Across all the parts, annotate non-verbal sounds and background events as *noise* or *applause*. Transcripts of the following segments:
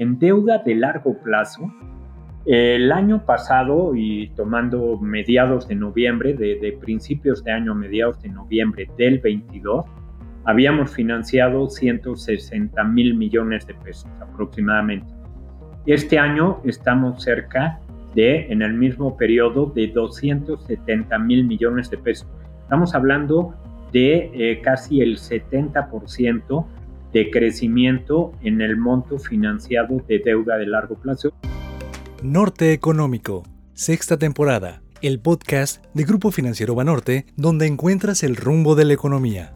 en deuda de largo plazo, el año pasado y tomando mediados de noviembre, de, principios de año, mediados de noviembre del 22, habíamos financiado 160 mil millones de pesos aproximadamente. Este año estamos cerca de, en el mismo periodo, de 270 mil millones de pesos. Estamos hablando de eh, casi el 70% de crecimiento en el monto financiado de deuda de largo plazo. Norte Económico, sexta temporada, el podcast de Grupo Financiero Banorte, donde encuentras el rumbo de la economía.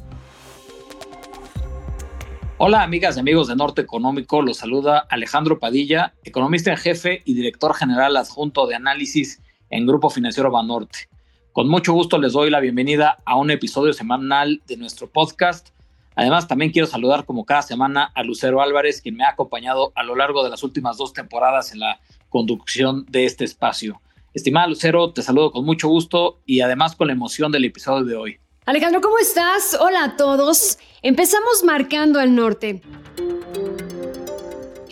Hola amigas y amigos de Norte Económico, los saluda Alejandro Padilla, economista en jefe y director general adjunto de análisis en Grupo Financiero Banorte. Con mucho gusto les doy la bienvenida a un episodio semanal de nuestro podcast. Además, también quiero saludar como cada semana a Lucero Álvarez, quien me ha acompañado a lo largo de las últimas dos temporadas en la conducción de este espacio. Estimada Lucero, te saludo con mucho gusto y además con la emoción del episodio de hoy. Alejandro, ¿cómo estás? Hola a todos. Empezamos marcando el norte.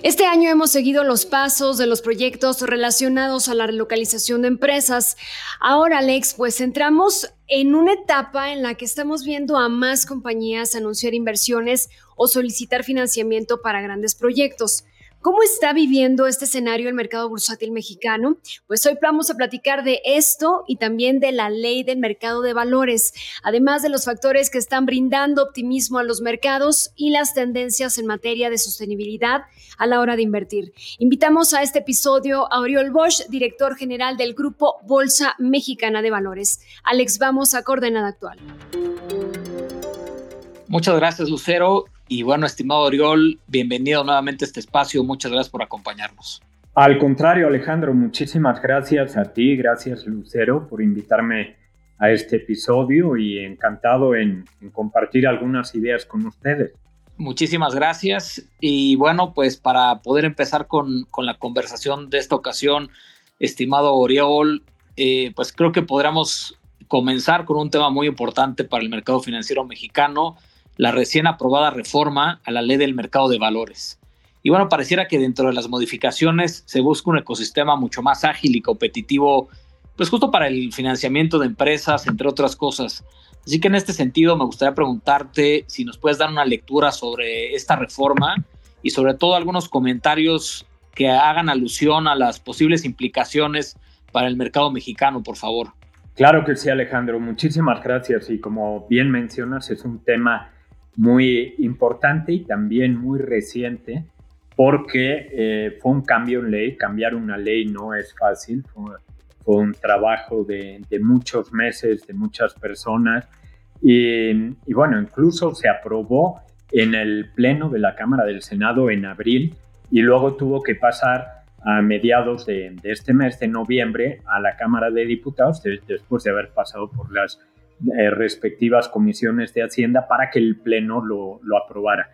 Este año hemos seguido los pasos de los proyectos relacionados a la relocalización de empresas. Ahora, Alex, pues entramos en una etapa en la que estamos viendo a más compañías anunciar inversiones o solicitar financiamiento para grandes proyectos. ¿Cómo está viviendo este escenario el mercado bursátil mexicano? Pues hoy vamos a platicar de esto y también de la ley del mercado de valores, además de los factores que están brindando optimismo a los mercados y las tendencias en materia de sostenibilidad a la hora de invertir. Invitamos a este episodio a Oriol Bosch, director general del grupo Bolsa Mexicana de Valores. Alex, vamos a coordenada actual. Muchas gracias, Lucero. Y bueno, estimado Oriol, bienvenido nuevamente a este espacio. Muchas gracias por acompañarnos. Al contrario, Alejandro, muchísimas gracias a ti, gracias Lucero por invitarme a este episodio y encantado en, compartir algunas ideas con ustedes. Muchísimas gracias. Y bueno, pues para poder empezar con, la conversación de esta ocasión, estimado Oriol, eh, pues creo que podríamos comenzar con un tema muy importante para el mercado financiero mexicano, la recién aprobada reforma a la ley del mercado de valores. Y bueno, pareciera que dentro de las modificaciones se busca un ecosistema mucho más ágil y competitivo, pues justo para el financiamiento de empresas, entre otras cosas. Así que en este sentido me gustaría preguntarte si nos puedes dar una lectura sobre esta reforma y sobre todo algunos comentarios que hagan alusión a las posibles implicaciones para el mercado mexicano, por favor. Claro que sí, Alejandro. Muchísimas gracias. Y como bien mencionas, es un tema muy importante y también muy reciente porque eh, fue un cambio en ley. Cambiar una ley no es fácil, fue, un trabajo de, muchos meses, de muchas personas. Y, bueno, incluso se aprobó en el Pleno de la Cámara del Senado en abril y luego tuvo que pasar a mediados de, este mes de noviembre a la Cámara de Diputados después de haber pasado por las eh, respectivas comisiones de Hacienda para que el Pleno lo, lo aprobara.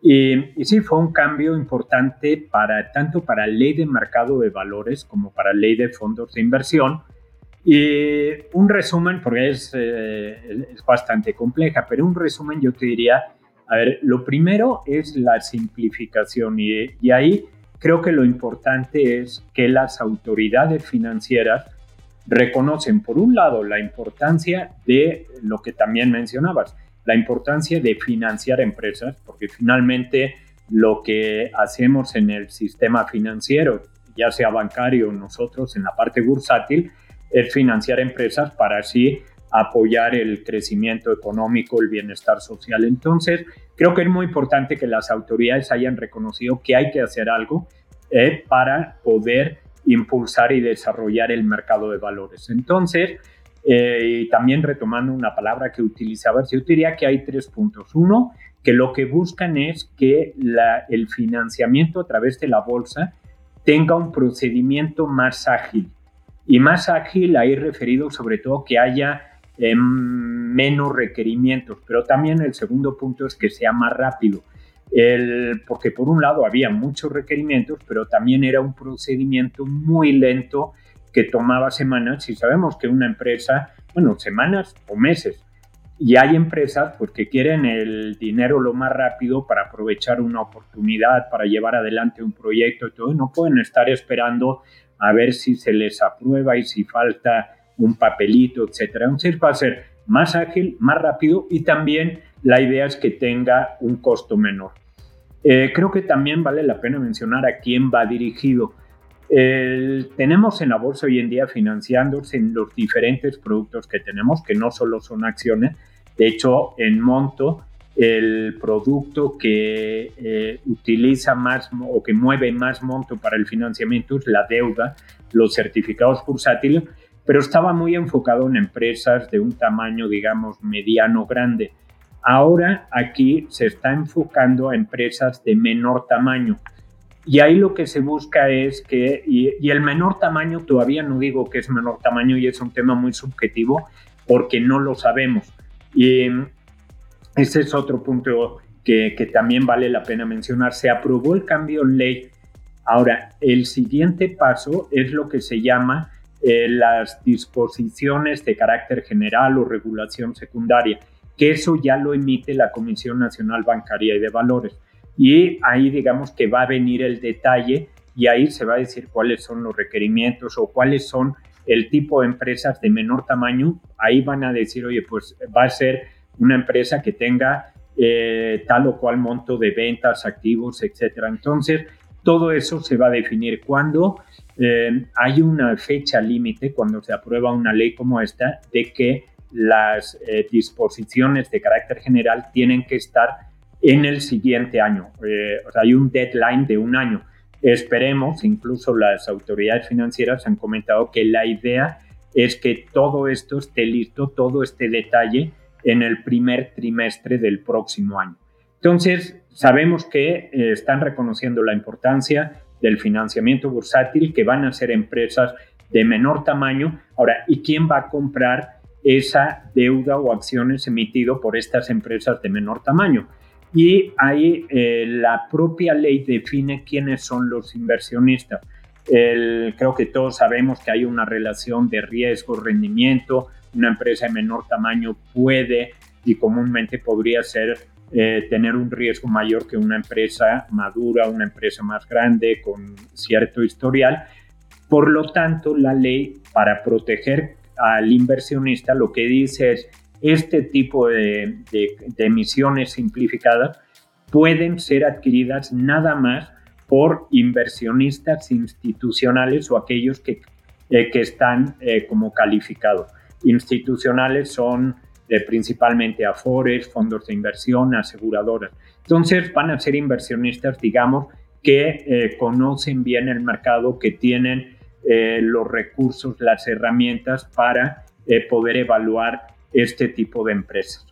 Y, y, sí, fue un cambio importante para, tanto para la ley de mercado de valores como para la ley de fondos de inversión. Y un resumen, porque es, eh, es bastante compleja, pero un resumen yo te diría, a ver, lo primero es la simplificación y, y ahí creo que lo importante es que las autoridades financieras reconocen, por un lado, la importancia de lo que también mencionabas, la importancia de financiar empresas, porque finalmente lo que hacemos en el sistema financiero, ya sea bancario o nosotros en la parte bursátil, es financiar empresas para así apoyar el crecimiento económico, el bienestar social. Entonces, creo que es muy importante que las autoridades hayan reconocido que hay que hacer algo eh, para poder impulsar y desarrollar el mercado de valores. Entonces, eh, y también retomando una palabra que utilizaba, yo diría que hay tres puntos. Uno, que lo que buscan es que el financiamiento a través de la bolsa tenga un procedimiento más ágil. Y más ágil ahí referido sobre todo que haya eh, menos requerimientos, pero también el segundo punto es que sea más rápido el, porque por un lado había muchos requerimientos, pero también era un procedimiento muy lento que tomaba semanas y sabemos que una empresa, bueno, semanas o meses, y hay empresas pues, que quieren el dinero lo más rápido para aprovechar una oportunidad, para llevar adelante un proyecto y todo. No pueden estar esperando a ver si se les aprueba y si falta un papelito, etcétera. Entonces va a ser más ágil, más rápido y también la idea es que tenga un costo menor. Eh, creo que también vale la pena mencionar a quién va dirigido. tenemos en la bolsa hoy en día financiándose en los diferentes productos que tenemos, que no solo son acciones. De hecho, en Monto, el producto que eh, utiliza más o que mueve más monto para el financiamiento es la deuda, los certificados bursátiles, pero estaba muy enfocado en empresas de un tamaño, digamos, mediano grande. Ahora aquí se está enfocando a empresas de menor tamaño. Y ahí lo que se busca es que, y, el menor tamaño, todavía no digo que es menor tamaño y es un tema muy subjetivo porque no lo sabemos. Y ese es otro punto que, que también vale la pena mencionar. Se aprobó el cambio en ley. Ahora, el siguiente paso es lo que se llama eh, las disposiciones de carácter general o regulación secundaria que eso ya lo emite la Comisión Nacional Bancaria y de Valores. Y ahí digamos que va a venir el detalle y ahí se va a decir cuáles son los requerimientos o cuáles son el tipo de empresas de menor tamaño. Ahí van a decir, oye, pues va a ser una empresa que tenga eh, tal o cual monto de ventas, activos, etcétera. Entonces, todo eso se va a definir cuando eh, hay una fecha límite, cuando se aprueba una ley como esta, de que las eh, disposiciones de carácter general tienen que estar en el siguiente año. Eh, o sea, hay un deadline de un año. Esperemos, incluso las autoridades financieras han comentado que la idea es que todo esto esté listo, todo este detalle en el primer trimestre del próximo año. Entonces, sabemos que eh, están reconociendo la importancia del financiamiento bursátil, que van a ser empresas de menor tamaño. Ahora, ¿y quién va a comprar esa deuda o acciones emitido por estas empresas de menor tamaño. Y ahí eh, la propia ley define quiénes son los inversionistas. creo que todos sabemos que hay una relación de riesgo-rendimiento. Una empresa de menor tamaño puede y comúnmente podría ser eh, tener un riesgo mayor que una empresa madura, una empresa más grande con cierto historial. Por lo tanto, la ley para proteger al inversionista lo que dice es, este tipo de, emisiones simplificadas pueden ser adquiridas nada más por inversionistas institucionales o aquellos que, eh, que están eh, como calificados. Institucionales son eh, principalmente afores, fondos de inversión, aseguradoras. Entonces van a ser inversionistas, digamos, que conocen bien el mercado, que tienen eh, los recursos, las herramientas para eh, poder evaluar este tipo de empresas.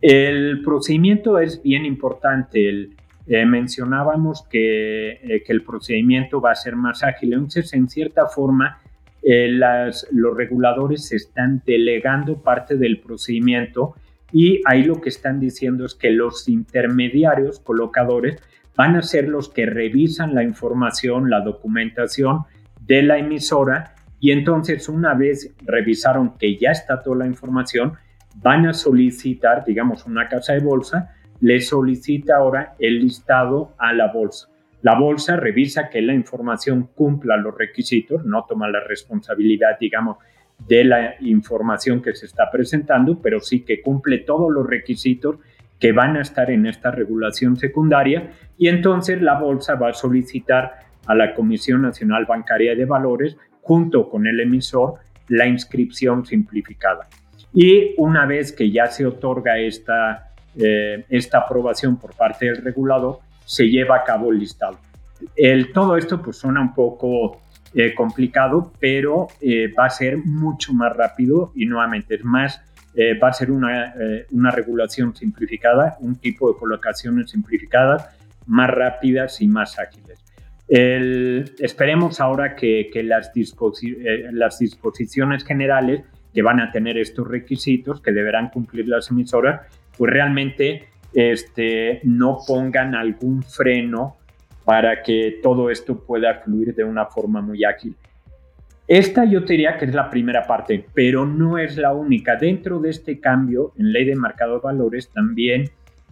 El procedimiento es bien importante. Eh, mencionábamos que, que, el procedimiento va a ser más ágil. Entonces, en cierta forma, las, los reguladores están delegando parte del procedimiento y ahí lo que están diciendo es que los intermediarios colocadores van a ser los que revisan la información, la documentación de la emisora y entonces una vez revisaron que ya está toda la información, van a solicitar, digamos, una casa de bolsa, le solicita ahora el listado a la bolsa. La bolsa revisa que la información cumpla los requisitos, no toma la responsabilidad, digamos, de la información que se está presentando, pero sí que cumple todos los requisitos que van a estar en esta regulación secundaria y entonces la bolsa va a solicitar a la Comisión Nacional Bancaria de Valores junto con el emisor la inscripción simplificada. Y una vez que ya se otorga esta, eh, esta aprobación por parte del regulador, se lleva a cabo el listado. El, todo esto pues suena un poco eh, complicado, pero eh, va a ser mucho más rápido y nuevamente es más, va a ser una, una regulación simplificada, un tipo de colocaciones simplificadas, más rápidas y más ágiles esperemos ahora que, las, eh, las disposiciones generales que van a tener estos requisitos, que deberán cumplir las emisoras, pues realmente este, no pongan algún freno para que todo esto pueda fluir de una forma muy ágil. Esta yo te diría que es la primera parte, pero no es la única. Dentro de este cambio en ley de mercado de valores también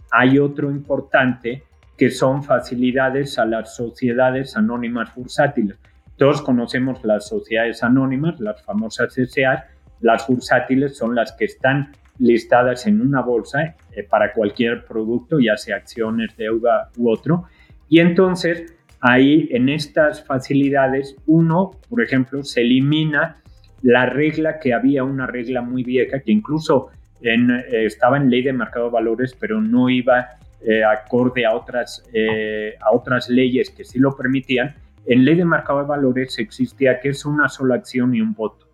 hay otro importante que son facilidades a las sociedades anónimas bursátiles. Todos conocemos las sociedades anónimas, las famosas SA. Las bursátiles son las que están listadas en una bolsa eh, para cualquier producto, ya sea acciones, deuda u otro. Y entonces Ahí en estas facilidades, uno, por ejemplo, se elimina la regla que había, una regla muy vieja que incluso eh, estaba en ley de mercado de valores, pero no iba eh, acorde a otras, a otras leyes que sí lo permitían. En ley de mercado de valores existía que es una sola acción y un voto.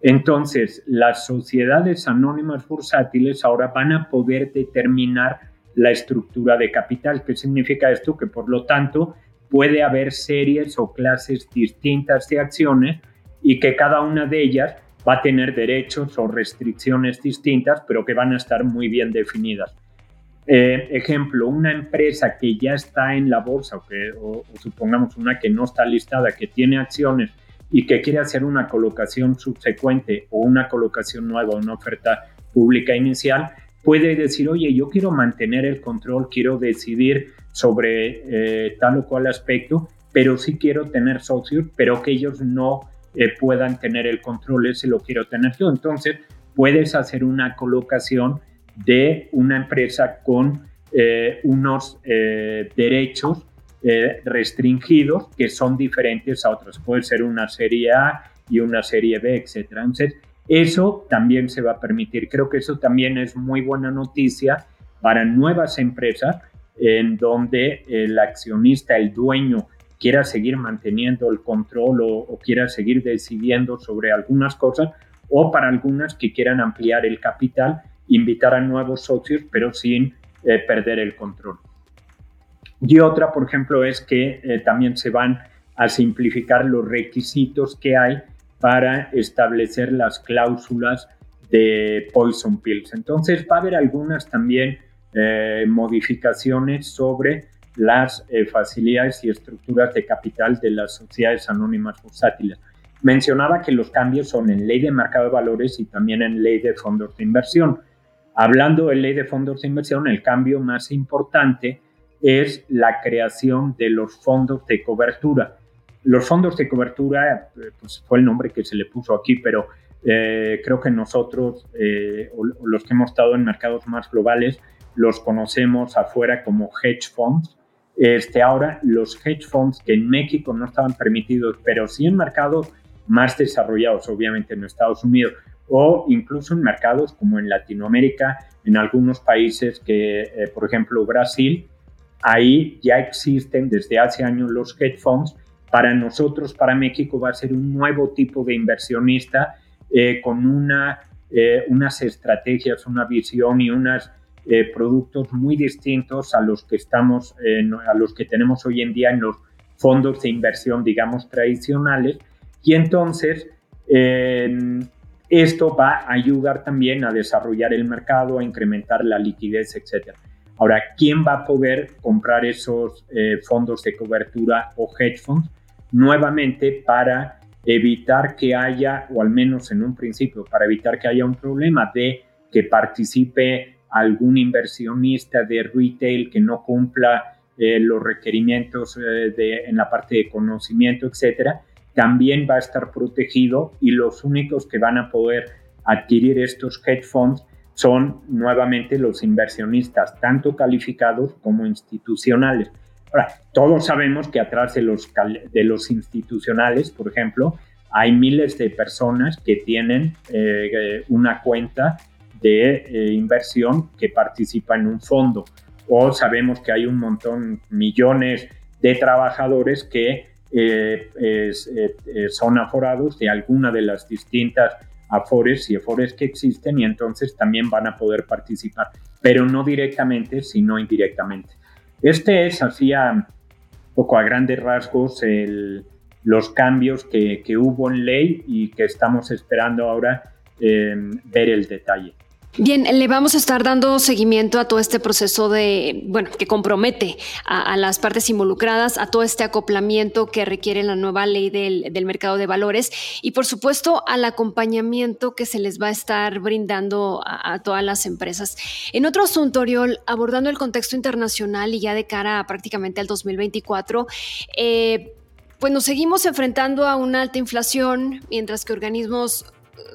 Entonces, las sociedades anónimas bursátiles ahora van a poder determinar la estructura de capital. ¿Qué significa esto? Que por lo tanto puede haber series o clases distintas de acciones y que cada una de ellas va a tener derechos o restricciones distintas, pero que van a estar muy bien definidas. Eh, ejemplo, una empresa que ya está en la bolsa o, que, o, supongamos una que no está listada, que tiene acciones y que quiere hacer una colocación subsecuente o una colocación nueva, una oferta pública inicial, puede decir, oye, yo quiero mantener el control, quiero decidir sobre eh, tal o cual aspecto, pero sí quiero tener socios, pero que ellos no eh, puedan tener el control, ese lo quiero tener yo. Entonces, puedes hacer una colocación de una empresa con eh, unos derechos restringidos que son diferentes a otros. Puede ser una serie A y una serie B, etc. Entonces, eso también se va a permitir. Creo que eso también es muy buena noticia para nuevas empresas en donde el accionista, el dueño, quiera seguir manteniendo el control o, quiera seguir decidiendo sobre algunas cosas o para algunas que quieran ampliar el capital, invitar a nuevos socios, pero sin eh, perder el control. Y otra, por ejemplo, es que eh, también se van a simplificar los requisitos que hay para establecer las cláusulas de poison pills. Entonces va a haber algunas también eh, modificaciones sobre las eh, facilidades y estructuras de capital de las sociedades anónimas bursátiles. Mencionaba que los cambios son en ley de mercado de valores y también en ley de fondos de inversión. Hablando de ley de fondos de inversión, el cambio más importante es la creación de los fondos de cobertura. Los fondos de cobertura, eh, pues fue el nombre que se le puso aquí, pero eh, creo que nosotros, eh, los que hemos estado en mercados más globales, los conocemos afuera como hedge funds. Este, ahora, los hedge funds que en México no estaban permitidos, pero sí en mercados más desarrollados, obviamente en Estados Unidos, o incluso en mercados como en Latinoamérica, en algunos países que, por ejemplo, Brasil, ahí ya existen desde hace años los hedge funds para nosotros, para México, va a ser un nuevo tipo de inversionista eh, con eh, unas estrategias, una visión y unos eh, productos muy distintos a los que estamos, a los que tenemos hoy en día en los fondos de inversión, digamos, tradicionales. Y entonces, esto va a ayudar también a desarrollar el mercado, a incrementar la liquidez, etc. Ahora, ¿quién va a poder comprar esos fondos de cobertura o hedge funds? nuevamente para evitar que haya, o al menos en un principio, para evitar que haya un problema de que participe algún inversionista de retail que no cumpla eh, los requerimientos eh, de, en la parte de conocimiento, etcétera, también va a estar protegido y los únicos que van a poder adquirir estos hedge funds son nuevamente los inversionistas, tanto calificados como institucionales. Ahora, todos sabemos que atrás de los, de los institucionales, por ejemplo, hay miles de personas que tienen eh, una cuenta de eh, inversión que participa en un fondo. O sabemos que hay un montón, millones de trabajadores que eh, son aforados de alguna de las distintas afores y afores que existen y entonces también van a poder participar, pero no directamente, sino indirectamente. Este es, así a poco a grandes rasgos, los cambios que, hubo en ley y que estamos esperando ahora em, ver el detalle. Bien, le vamos a estar dando seguimiento a todo este proceso de, bueno, que compromete a, las partes involucradas, a todo este acoplamiento que requiere la nueva ley del, mercado de valores y, por supuesto, al acompañamiento que se les va a estar brindando a, todas las empresas. En otro asunto, Oriol, abordando el contexto internacional y ya de cara a prácticamente al 2024, eh, pues nos seguimos enfrentando a una alta inflación, mientras que organismos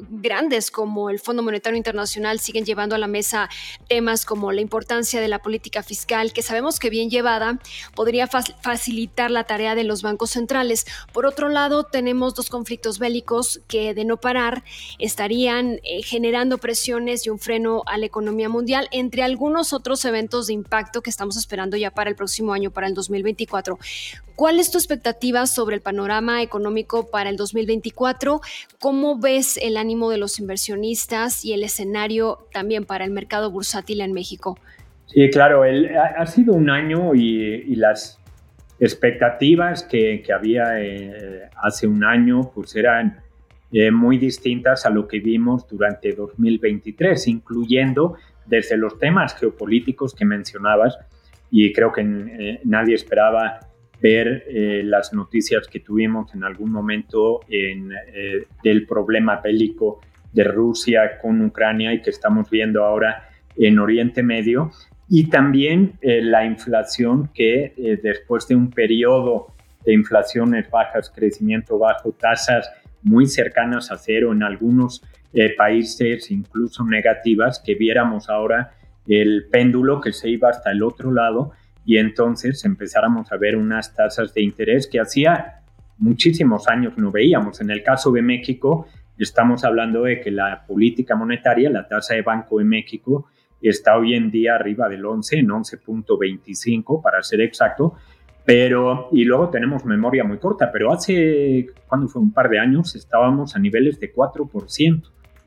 grandes como el Fondo Monetario Internacional siguen llevando a la mesa temas como la importancia de la política fiscal, que sabemos que bien llevada podría facilitar la tarea de los bancos centrales. Por otro lado, tenemos dos conflictos bélicos que de no parar estarían eh, generando presiones y un freno a la economía mundial, entre algunos otros eventos de impacto que estamos esperando ya para el próximo año, para el 2024. ¿Cuál es tu expectativa sobre el panorama económico para el 2024? ¿Cómo ves el ánimo de los inversionistas y el escenario también para el mercado bursátil en México? Sí, claro, ha, sido un año y, las expectativas que, había eh, hace un año pues eran eh, muy distintas a lo que vimos durante 2023, incluyendo desde los temas geopolíticos que mencionabas y creo que eh, nadie esperaba ver eh, las noticias que tuvimos en algún momento en, eh, del problema bélico de Rusia con Ucrania y que estamos viendo ahora en Oriente Medio. Y también eh, la inflación que después de un periodo de inflaciones bajas, crecimiento bajo, tasas muy cercanas a cero en algunos países, incluso negativas, que viéramos ahora el péndulo que se iba hasta el otro lado y entonces empezáramos a ver unas tasas de interés que hacía muchísimos años no veíamos. En el caso de México, estamos hablando de que la política monetaria, la tasa de Banco de México, está hoy en día arriba del 11, en 11.25 para ser exacto, pero, y luego tenemos memoria muy corta, pero hace, cuando fue un par de años, estábamos a niveles de 4%.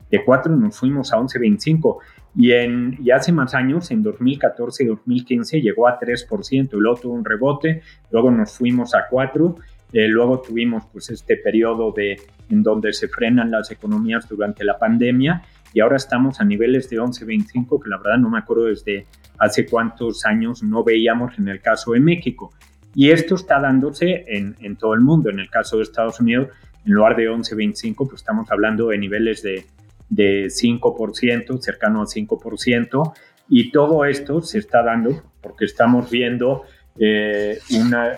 De 4 nos fuimos a 11.25 y, en, y hace más años, en 2014 y 2015, llegó a 3%, y luego tuvo un rebote, luego nos fuimos a 4%, eh, luego tuvimos pues este periodo de, en donde se frenan las economías durante la pandemia y ahora estamos a niveles de 11.25, que la verdad no me acuerdo desde hace cuántos años no veíamos en el caso de México. Y esto está dándose en, en todo el mundo. En el caso de Estados Unidos, en lugar de 11.25, pues estamos hablando de niveles de de 5%, cercano a 5%, y todo esto se está dando porque estamos viendo eh,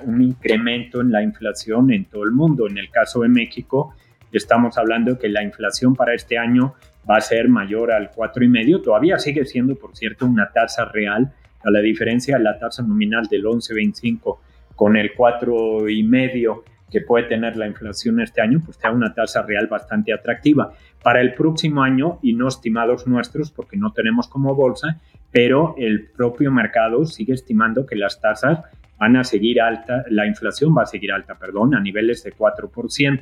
un incremento en la inflación en todo el mundo. En el caso de México, estamos hablando que la inflación para este año va a ser mayor al 4,5. Todavía sigue siendo, por cierto, una tasa real, a la diferencia de la tasa nominal del 11,25 con el 4,5 que puede tener la inflación este año, pues da una tasa real bastante atractiva. Para el próximo año, y no estimados nuestros, porque no tenemos como bolsa, pero el propio mercado sigue estimando que las tasas van a seguir alta, la inflación va a seguir alta, perdón, a niveles de 4%.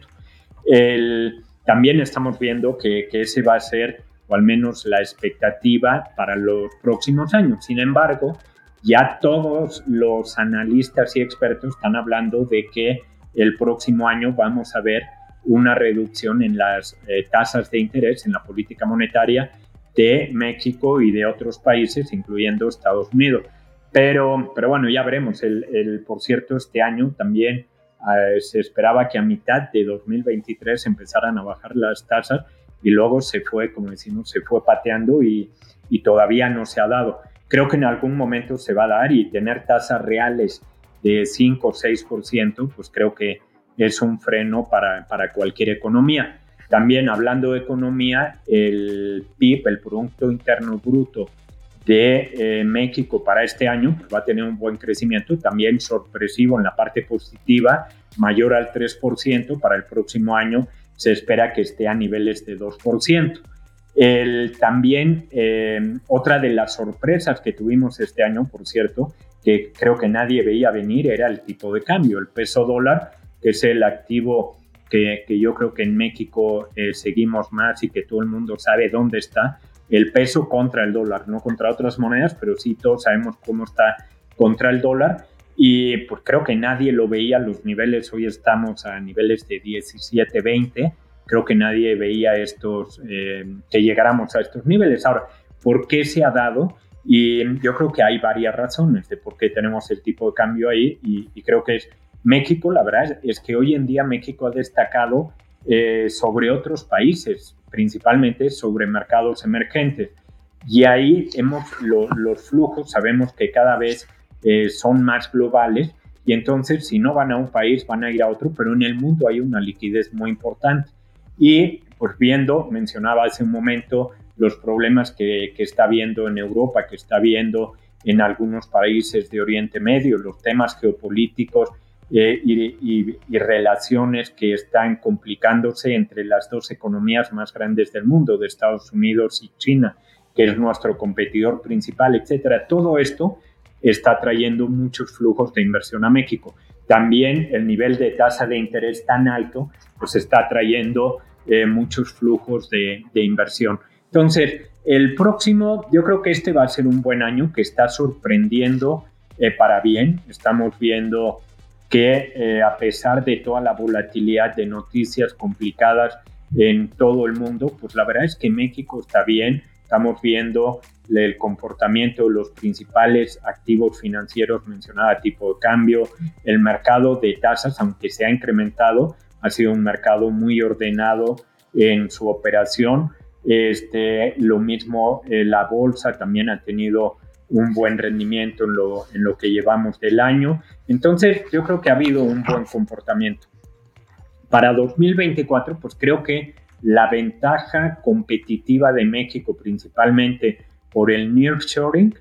El, también estamos viendo que, que ese va a ser, o al menos la expectativa para los próximos años. Sin embargo, ya todos los analistas y expertos están hablando de que el próximo año vamos a ver una reducción en las eh, tasas de interés en la política monetaria de México y de otros países, incluyendo Estados Unidos. Pero, pero bueno, ya veremos. El, por cierto, este año también eh, se esperaba que a mitad de 2023 empezaran a bajar las tasas y luego se fue, como decimos, se fue pateando y, y todavía no se ha dado. Creo que en algún momento se va a dar y tener tasas reales de 5 o 6%, pues creo que es un freno para, para cualquier economía. También hablando de economía, el PIB, el Producto Interno Bruto de eh, México para este año pues, va a tener un buen crecimiento, también sorpresivo en la parte positiva, mayor al 3%, para el próximo año se espera que esté a niveles de 2%. El, también eh, otra de las sorpresas que tuvimos este año, por cierto, que creo que nadie veía venir, era el tipo de cambio. El peso dólar que es el activo que, yo creo que en México eh, seguimos más y que todo el mundo sabe dónde está, el peso contra el dólar, no contra otras monedas, pero sí todos sabemos cómo está contra el dólar. Y pues creo que nadie lo veía los niveles, hoy estamos a niveles de 17, 20, creo que nadie veía estos, eh, que llegáramos a estos niveles. Ahora, por qué se ha dado y yo creo que hay varias razones de por qué tenemos el tipo de cambio ahí y, creo que es México, la verdad es que hoy en día México ha destacado eh, sobre otros países, principalmente sobre mercados emergentes. Y ahí hemos los flujos, sabemos que cada vez eh, son más globales y entonces si no van a un país van a ir a otro, pero en el mundo hay una liquidez muy importante. Y pues viendo, mencionaba hace un momento los problemas que, está viendo en Europa, que está viendo en algunos países de Oriente Medio, los temas geopolíticos eh, y, relaciones que están complicándose entre las dos economías más grandes del mundo, de Estados Unidos y China, que es nuestro competidor principal, etcétera. Todo esto está trayendo muchos flujos de inversión a México. También el nivel de tasa de interés tan alto, pues está trayendo eh, muchos flujos de, de inversión. Entonces, el próximo, yo creo que este va a ser un buen año que está sorprendiendo eh, para bien. Estamos viendo que eh, a pesar de toda la volatilidad de noticias complicadas en todo el mundo, pues la verdad es que México está bien. Estamos viendo el comportamiento de los principales activos financieros mencionada, tipo de cambio, el mercado de tasas, aunque se ha incrementado, ha sido un mercado muy ordenado en su operación este, lo mismo, eh, la bolsa también ha tenido un buen rendimiento en lo, en lo que llevamos del año. Entonces, yo creo que ha habido un buen comportamiento. Para 2024, pues creo que la ventaja competitiva de México, principalmente por el nearshoring,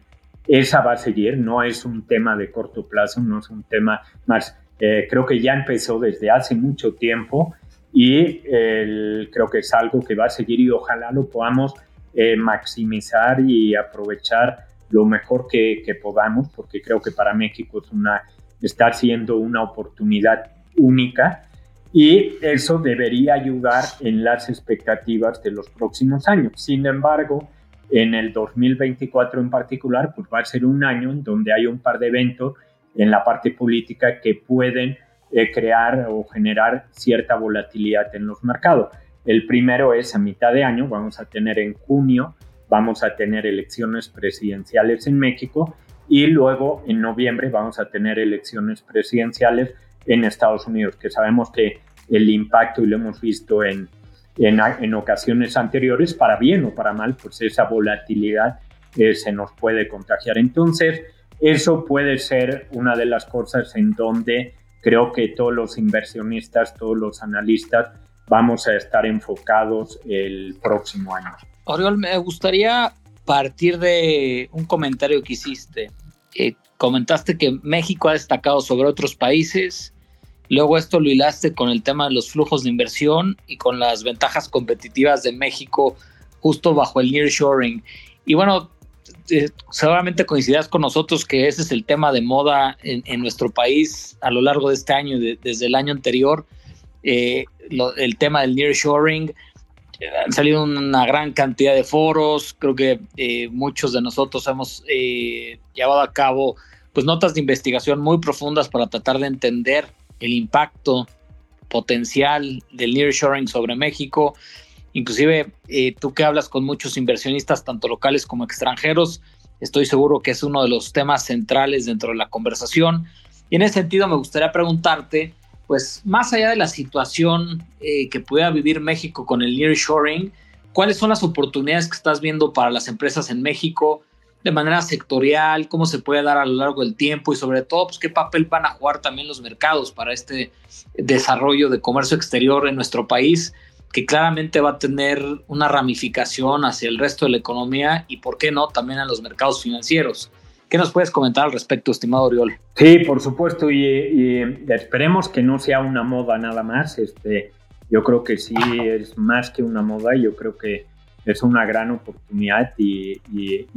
esa va a seguir, no es un tema de corto plazo, no es un tema más, eh, creo que ya empezó desde hace mucho tiempo y creo que es algo que va a seguir y ojalá lo podamos eh, maximizar y aprovechar lo mejor que, podamos, porque creo que para México es una, está siendo una oportunidad única y eso debería ayudar en las expectativas de los próximos años. Sin embargo, en el 2024 en particular, pues va a ser un año en donde hay un par de eventos en la parte política que pueden eh, crear o generar cierta volatilidad en los mercados. El primero es a mitad de año, vamos a tener en junio, vamos a tener elecciones presidenciales en México y luego en noviembre vamos a tener elecciones presidenciales en Estados Unidos, que sabemos que el impacto, y lo hemos visto en, en, en ocasiones anteriores, para bien o para mal, pues esa volatilidad eh, se nos puede contagiar. Entonces, eso puede ser una de las cosas en donde creo que todos los inversionistas, todos los analistas vamos a estar enfocados el próximo año. Oriol, me gustaría partir de un comentario que hiciste. Eh, comentaste que México ha destacado sobre otros países, luego esto lo hilaste con el tema de los flujos de inversión y con las ventajas competitivas de México justo bajo el nearshoring. Y bueno, eh, seguramente coincidirás con nosotros que ese es el tema de moda en, nuestro país a lo largo de este año, desde el año anterior. Eh, el tema del nearshoring, han salido una gran cantidad de foros, creo que muchos de nosotros hemos llevado a cabo pues notas de investigación muy profundas para tratar de entender el impacto potencial del nearshoring sobre México Inclusive eh, tú que hablas con muchos inversionistas, tanto locales como extranjeros, estoy seguro que es uno de los temas centrales dentro de la conversación. Y en ese sentido me gustaría preguntarte, pues más allá de la situación eh, que pueda vivir México con el nearshoring, ¿cuáles son las oportunidades que estás viendo para las empresas en México de manera sectorial? ¿Cómo se puede dar a lo largo del tiempo? Y sobre todo, pues, ¿qué papel van a jugar también los mercados para este desarrollo de comercio exterior en nuestro país? que claramente va a tener una ramificación hacia el resto de la economía y, ¿por qué no?, también a los mercados financieros. ¿Qué nos puedes comentar al respecto, estimado Oriol? Sí, por supuesto, y, esperemos que no sea una moda nada más. Este, yo creo que sí es más que una moda yo creo que es una gran oportunidad y,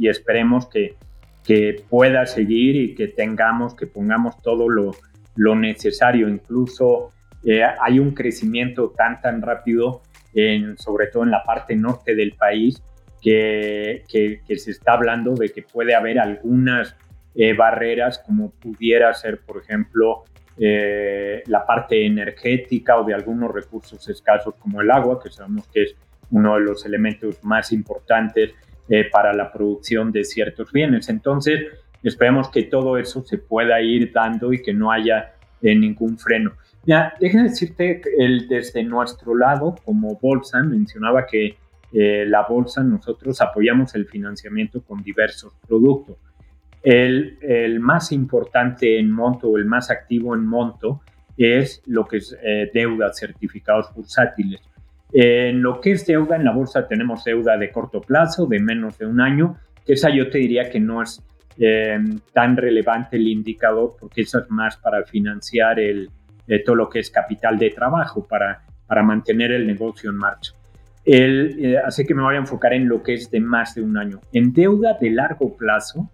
esperemos que, que, pueda seguir y que tengamos, que pongamos todo lo, lo necesario, incluso eh, hay un crecimiento tan, tan rápido, en, sobre todo en la parte norte del país, que, que, se está hablando de que puede haber algunas eh, barreras, como pudiera ser, por ejemplo, eh, la parte energética o de algunos recursos escasos como el agua, que sabemos que es uno de los elementos más importantes eh, para la producción de ciertos bienes. Entonces, esperemos que todo eso se pueda ir dando y que no haya eh, ningún freno. Ya, déjame decirte, el, desde nuestro lado, como bolsa, mencionaba que eh, la bolsa, nosotros apoyamos el financiamiento con diversos productos. El, el, más importante en monto el más activo en monto es lo que es deuda, certificados bursátiles. En lo que es deuda, en la bolsa tenemos deuda de corto plazo, de menos de un año, que esa yo te diría que no es em, tan relevante el indicador, porque eso es más para financiar el, eh, todo lo que es capital de trabajo, para, para mantener el negocio en marcha. El, eh, así que me voy a enfocar en lo que es de más de un año. En deuda de largo plazo,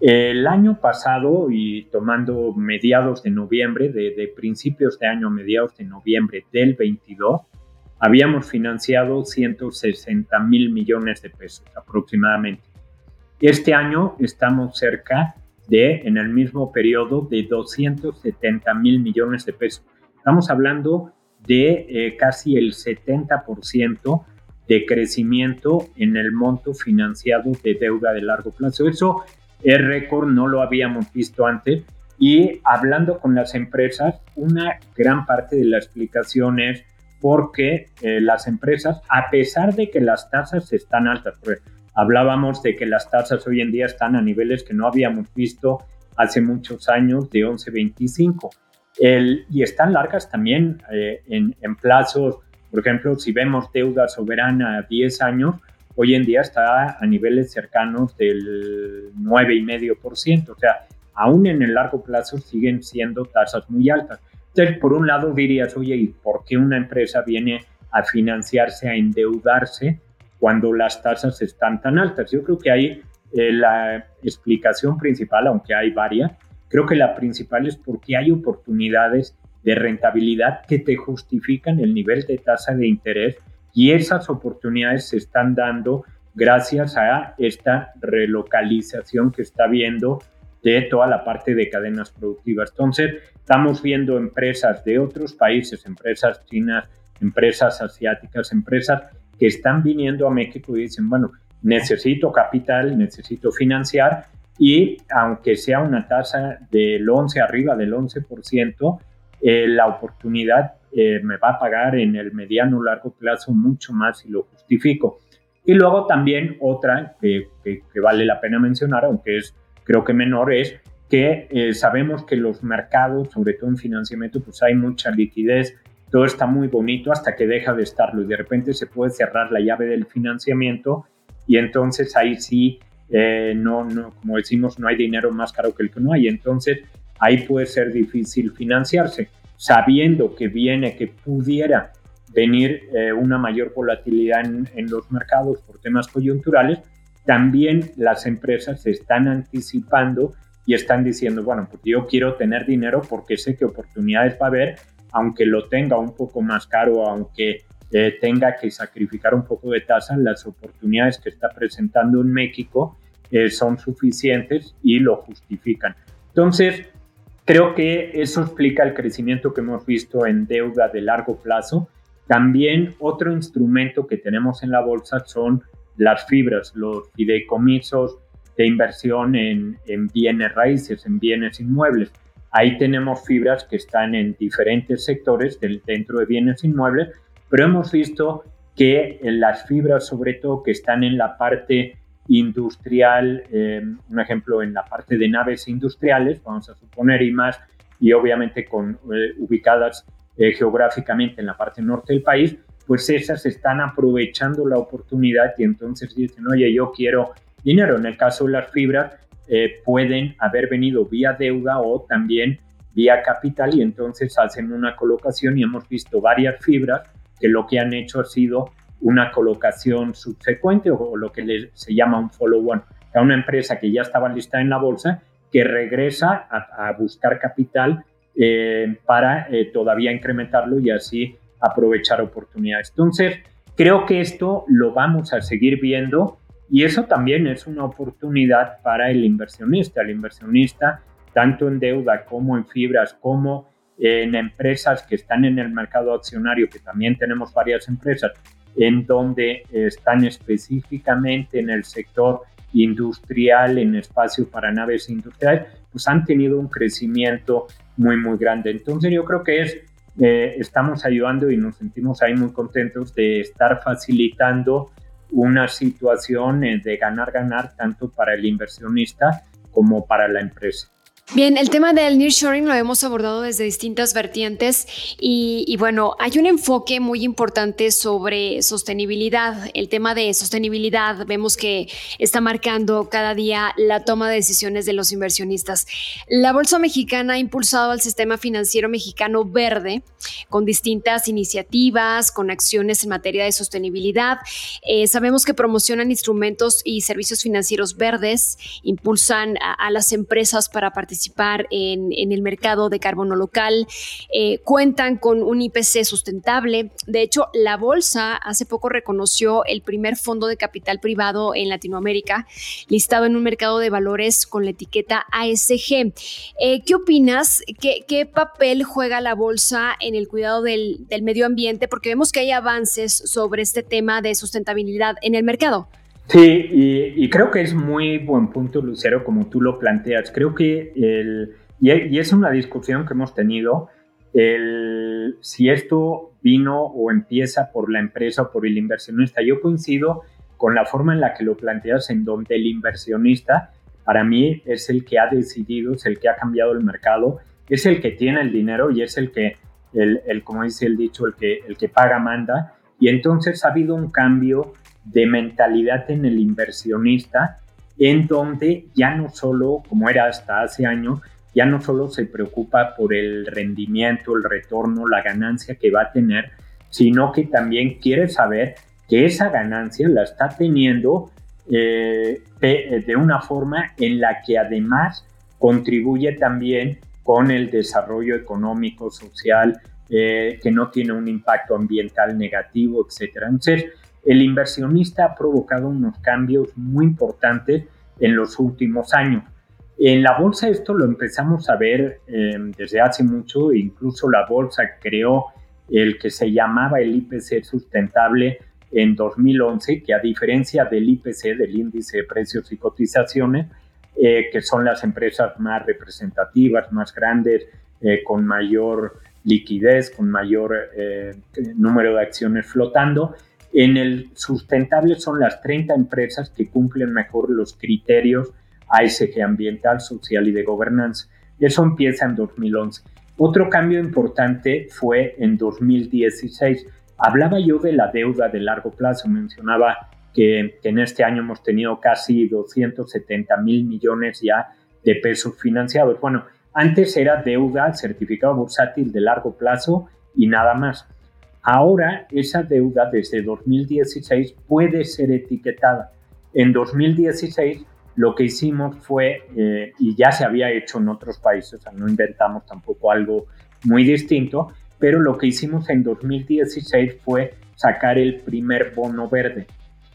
el año pasado y tomando mediados de noviembre, de, de principios de año, mediados de noviembre del 22, habíamos financiado 160 mil millones de pesos aproximadamente. Este año estamos cerca de, en el mismo periodo, de 270 mil millones de pesos. Estamos hablando de eh, casi el 70% de crecimiento en el monto financiado de deuda de largo plazo. Eso es récord, no lo habíamos visto antes. Y hablando con las empresas, una gran parte de la explicación es porque eh, las empresas, a pesar de que las tasas están altas, hablábamos de que las tasas hoy en día están a niveles que no habíamos visto hace muchos años de 11.25 y están largas también eh, en, en, plazos, por ejemplo, si vemos deuda soberana a 10 años, hoy en día está a niveles cercanos del 9,5%, o sea, aún en el largo plazo siguen siendo tasas muy altas. Entonces, por un lado dirías, oye, ¿y por qué una empresa viene a financiarse, a endeudarse cuando las tasas están tan altas? Yo creo que ahí eh, la explicación principal, aunque hay varias, creo que la principal es porque hay oportunidades de rentabilidad que te justifican el nivel de tasa de interés y esas oportunidades se están dando gracias a esta relocalización que está viendo de toda la parte de cadenas productivas. Entonces, estamos viendo empresas de otros países, empresas chinas, empresas asiáticas, empresas que están viniendo a México y dicen, bueno, necesito capital, necesito financiar y aunque sea una tasa del 11 arriba del 11%, eh, la oportunidad eh, me va a pagar en el mediano largo plazo mucho más si lo justifico. Y luego también otra que, que vale la pena mencionar, aunque es creo que menor es que eh, sabemos que los mercados, sobre todo en financiamiento, pues hay mucha liquidez, todo está muy bonito hasta que deja de estarlo y de repente se puede cerrar la llave del financiamiento y entonces ahí sí, eh, no, no, como decimos, no hay dinero más caro que el que no hay. Entonces ahí puede ser difícil financiarse, sabiendo que viene, que pudiera venir eh, una mayor volatilidad en, los mercados por temas coyunturales, también las empresas están anticipando y están diciendo, bueno, pues yo quiero tener dinero porque sé que oportunidades va a haber, aunque lo tenga un poco más caro, aunque eh, tenga que sacrificar un poco de tasa, las oportunidades que está presentando en México eh, son suficientes y lo justifican. Entonces, creo que eso explica el crecimiento que hemos visto en deuda de largo plazo. También otro instrumento que tenemos en la bolsa son las fibras, los fideicomisos de inversión en, bienes raíces, en bienes inmuebles. Ahí tenemos fibras que están en diferentes sectores del, dentro de bienes inmuebles, pero hemos visto que las fibras, sobre todo que están en la parte industrial, eh, un ejemplo en la parte de naves industriales, vamos a suponer, y más, y obviamente con, eh, ubicadas eh, geográficamente en la parte norte del país, pues esas están aprovechando la oportunidad y entonces dicen, oye, yo quiero dinero. En el caso de las fibras, pueden haber venido vía deuda o también vía capital y entonces hacen una colocación y hemos visto varias fibras que lo que han hecho ha sido una colocación subsecuente o lo que se llama un follow-on. A una empresa que ya estaba lista en la bolsa que regresa a, buscar capital eh, para eh, todavía incrementarlo y así aprovechar oportunidades. Entonces, creo que esto lo vamos a seguir viendo y eso también es una oportunidad para el inversionista. El inversionista, tanto en deuda como en fibras, como en empresas que están en el mercado accionario, que también tenemos varias empresas en donde están específicamente en el sector industrial, en espacio para naves industriales, pues han tenido un crecimiento muy, muy grande. Entonces yo creo que es, eh, estamos ayudando y nos sentimos ahí muy contentos de estar facilitando una situación eh, de ganar-ganar tanto para el inversionista como para la empresa. Bien, el tema del nearshoring lo hemos abordado desde distintas vertientes y, bueno, hay un enfoque muy importante sobre sostenibilidad. El tema de sostenibilidad vemos que está marcando cada día la toma de decisiones de los inversionistas. La Bolsa Mexicana ha impulsado al sistema financiero mexicano verde con distintas iniciativas, con acciones en materia de sostenibilidad. Eh, sabemos que promocionan instrumentos y servicios financieros verdes, impulsan a las empresas para participar participar en, el mercado de carbono local, eh, cuentan con un IPC sustentable. De hecho, la bolsa hace poco reconoció el primer fondo de capital privado en Latinoamérica, listado en un mercado de valores con la etiqueta ASG. Eh, ¿Qué opinas? ¿Qué, papel juega la bolsa en el cuidado del, del medio ambiente? Porque vemos que hay avances sobre este tema de sustentabilidad en el mercado. Sí, y, creo que es muy buen punto, Lucero, como tú lo planteas. Creo que, el, y, es una discusión que hemos tenido, el, si esto vino o empieza por la empresa o por el inversionista. Yo coincido con la forma en la que lo planteas, en donde el inversionista, para mí, es el que ha decidido, es el que ha cambiado el mercado, es el que tiene el dinero y es el que, el, el como dice el dicho, el que, el que paga manda. Y entonces ha habido un cambio de mentalidad en el inversionista, en donde ya no solo, como era hasta hace años, ya no solo se preocupa por el rendimiento, el retorno, la ganancia que va a tener, sino que también quiere saber que esa ganancia la está teniendo eh, de, una forma en la que además contribuye también con el desarrollo económico, social, eh, que no tiene un impacto ambiental negativo, etc. Entonces, el inversionista ha provocado unos cambios muy importantes en los últimos años. En la bolsa esto lo empezamos a ver em, desde hace mucho, incluso la bolsa creó el que se llamaba el IPC sustentable en 2011, que a diferencia del IPC, del índice de precios y cotizaciones, eh, que son las empresas más representativas, más grandes, eh, con mayor liquidez, con mayor eh, número de acciones flotando, en el sustentable son las 30 empresas que cumplen mejor los criterios ASG ambiental, social y de gobernanza. Eso empieza en 2011. Otro cambio importante fue en 2016. Hablaba yo de la deuda de largo plazo, mencionaba que, en este año hemos tenido casi 270 mil millones ya de pesos financiados. Bueno, antes era deuda, certificado bursátil de largo plazo y nada más. Ahora esa deuda desde 2016 puede ser etiquetada. En 2016 lo que hicimos fue, eh, y ya se había hecho en otros países, no inventamos tampoco algo muy distinto, pero lo que hicimos en 2016 fue sacar el primer bono verde.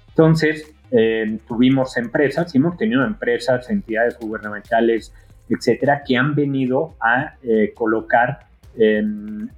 Entonces, eh, tuvimos empresas, hemos tenido empresas, entidades gubernamentales, etcétera, que han venido a eh, colocar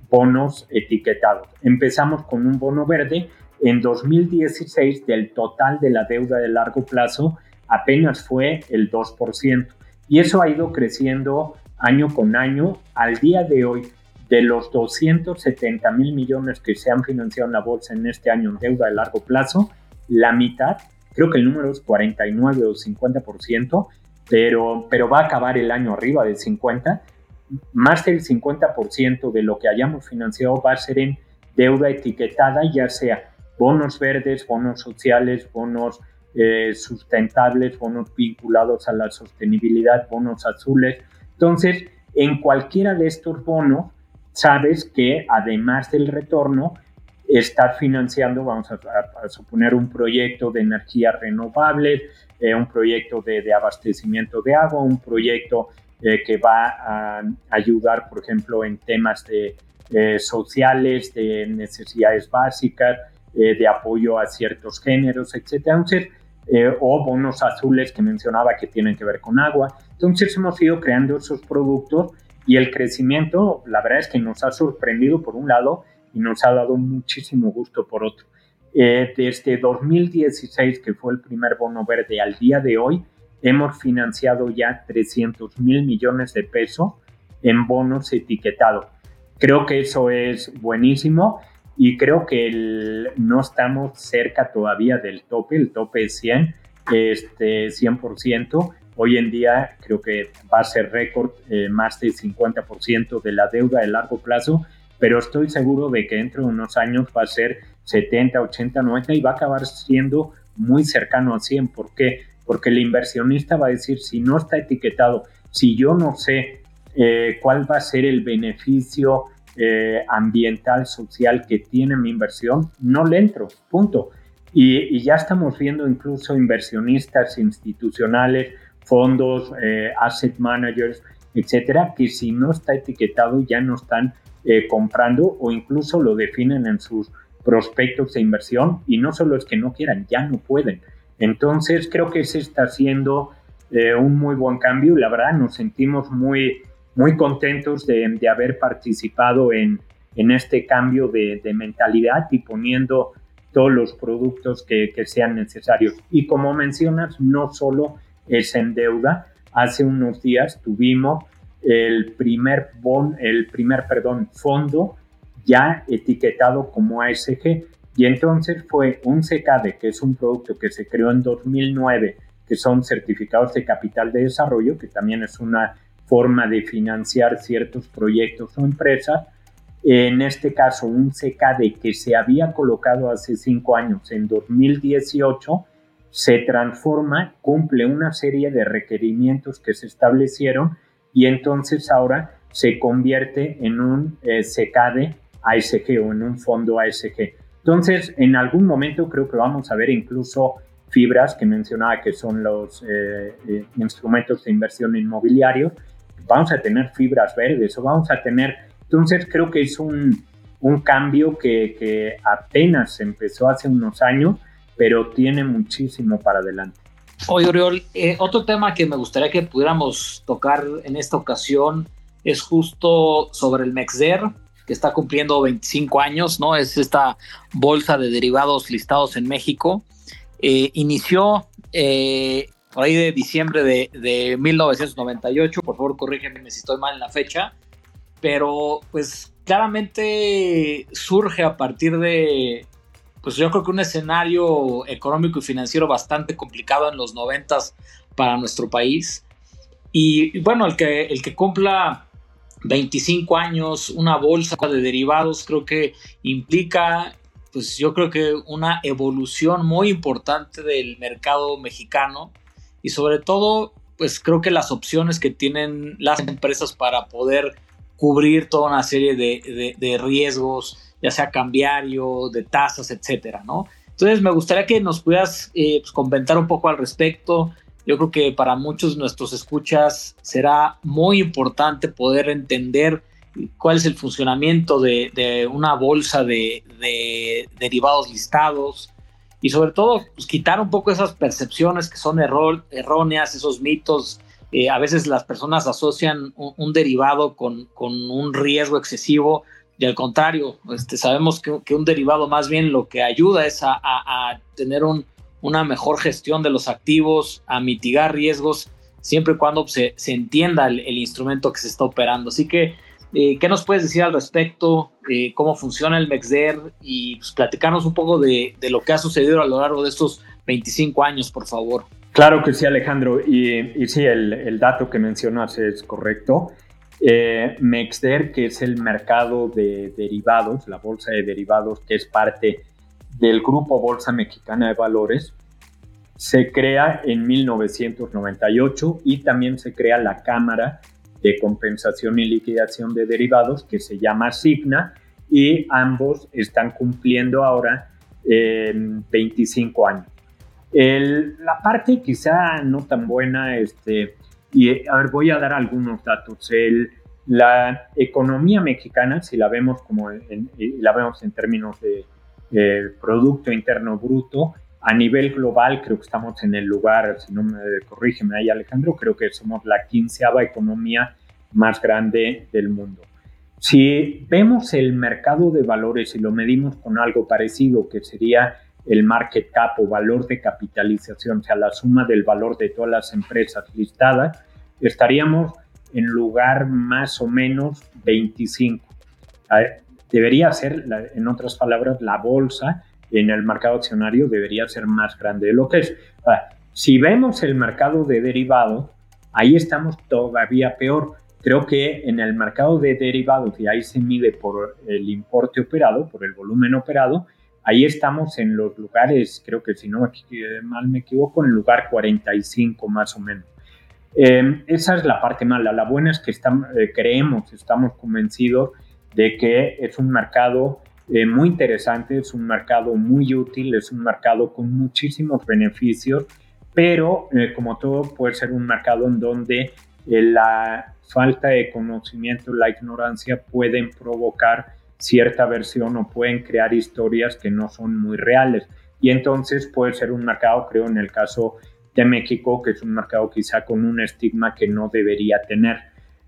bonos etiquetados. Empezamos con un bono verde. En 2016, del total de la deuda de largo plazo, apenas fue el 2%. Y eso ha ido creciendo año con año. Al día de hoy, de los 270 mil millones que se han financiado en la bolsa en este año en deuda de largo plazo, la mitad, creo que el número es 49 o 50%, pero, pero va a acabar el año arriba de 50%, más del 50% de lo que hayamos financiado va a ser en deuda etiquetada, ya sea bonos verdes, bonos sociales, bonos eh, sustentables, bonos vinculados a la sostenibilidad, bonos azules. Entonces, en cualquiera de estos bonos, sabes que además del retorno, estás financiando, vamos a, suponer, un proyecto de energía renovable, eh, un proyecto de, de, abastecimiento de agua, un proyecto eh, que va a ayudar, por ejemplo, en temas de, eh, sociales, de necesidades básicas, eh, de apoyo a ciertos géneros, etc. o bonos azules que mencionaba que tienen que ver con agua. Entonces hemos ido creando esos productos y el crecimiento, la verdad es que nos ha sorprendido por un lado y nos ha dado muchísimo gusto por otro. Eh, desde 2016, que fue el primer bono verde, al día de hoy, hemos financiado ya 300 mil millones de pesos en bonos etiquetados. Creo que eso es buenísimo y creo que no estamos cerca todavía del tope, el tope es 100, este, 100%. Hoy en día creo que va a ser récord eh, más del 50% de la deuda de largo plazo, pero estoy seguro de que dentro de unos años va a ser 70, 80, 90 y va a acabar siendo muy cercano a 100. ¿Por qué? Porque el inversionista va a decir, si no está etiquetado, si yo no sé eh, cuál va a ser el beneficio eh, ambiental, social que tiene mi inversión, no le entro, punto. Y, ya estamos viendo incluso inversionistas institucionales, fondos, eh, asset managers, etcétera, que si no está etiquetado ya no están comprando o incluso lo definen en sus prospectos de inversión y no solo es que no quieran, ya no pueden. Entonces creo que se está haciendo eh, un muy buen cambio la verdad nos sentimos muy, muy contentos de, de haber participado en, en este cambio de, de, mentalidad y poniendo todos los productos que, que, sean necesarios. Y como mencionas, no solo es en deuda. Hace unos días tuvimos el primer, bon, el primer perdón, fondo ya etiquetado como ASG. Y entonces fue un CKD, que es un producto que se creó en 2009, que son certificados de capital de desarrollo, que también es una forma de financiar ciertos proyectos o empresas. En este caso, un CKD que se había colocado hace cinco años, en 2018, se transforma, cumple una serie de requerimientos que se establecieron y entonces ahora se convierte en un eh, CKD ASG o en un fondo ASG. Entonces, en algún momento creo que vamos a ver incluso fibras que mencionaba que son los eh, eh, instrumentos de inversión inmobiliario. Vamos a tener fibras verdes o vamos a tener... Entonces, creo que es un, un cambio que, que apenas empezó hace unos años, pero tiene muchísimo para adelante. Oye, Oriol, eh, otro tema que me gustaría que pudiéramos tocar en esta ocasión es justo sobre el MEXDER, que está cumpliendo 25 años, ¿no? Es esta bolsa de derivados listados en México. Eh, inició eh, por ahí de diciembre de, de, 1998, por favor corrígeme si estoy mal en la fecha, pero pues claramente surge a partir de, pues yo creo que un escenario económico y financiero bastante complicado en los 90 para nuestro país. Y, y bueno, el que, el que cumpla 25 años, una bolsa de derivados, creo que implica, pues yo creo que una evolución muy importante del mercado mexicano y sobre todo, pues creo que las opciones que tienen las empresas para poder cubrir toda una serie de, riesgos, ya sea cambiario, de tasas, etcétera, ¿no? Entonces me gustaría que nos pudieras eh, pues, comentar un poco al respecto, yo creo que para muchos de nuestros escuchas será muy importante poder entender cuál es el funcionamiento de, una bolsa de, derivados listados y sobre todo pues, quitar un poco esas percepciones que son erróneas, esos mitos. Eh, a veces las personas asocian un, derivado con, un riesgo excesivo y al contrario, este, sabemos que, un derivado más bien lo que ayuda es a tener un, una mejor gestión de los activos, a mitigar riesgos, siempre y cuando se, entienda el, instrumento que se está operando. Así que, eh, ¿qué nos puedes decir al respecto? Eh, ¿Cómo funciona el MEXDER? Y pues, platicarnos un poco de, lo que ha sucedido a lo largo de estos 25 años, por favor. Claro que sí, Alejandro. Y, sí, el, dato que mencionas es correcto. Eh, MEXDER, que es el mercado de derivados, la bolsa de derivados, que es parte del Grupo Bolsa Mexicana de Valores se crea en 1998 y también se crea la Cámara de Compensación y Liquidación de Derivados que se llama SIGNA y ambos están cumpliendo ahora 25 años. la parte quizá no tan buena, este, y a ver, voy a dar algunos datos. la economía mexicana, si la vemos como la vemos en términos de el Producto Interno Bruto. A nivel global, creo que estamos en el lugar, si no me corrígeme ahí Alejandro, creo que somos la quinceava economía más grande del mundo. Si vemos el mercado de valores y lo medimos con algo parecido, que sería el market cap o valor de capitalización, o sea, la suma del valor de todas las empresas listadas, estaríamos en lugar más o menos 25. Debería ser, en otras palabras, la bolsa en el mercado accionario debería ser más grande de lo que es. Si vemos el mercado de derivados, ahí estamos todavía peor. Creo que en el mercado de derivados, y ahí se mide por el importe operado, por el volumen operado, ahí estamos en los lugares, creo que si no mal me equivoco, en el lugar 45 más o menos. Eh, esa es la parte mala. La buena es que estamos, eh, creemos, estamos convencidos de que es un mercado eh, muy interesante, es un mercado muy útil, es un mercado con muchísimos beneficios, pero como todo puede ser un mercado en donde la falta de conocimiento, la ignorancia pueden provocar cierta versión o pueden crear historias que no son muy reales. Y entonces puede ser un mercado, creo, en el caso de México, que es un mercado quizá con un estigma que no debería tener.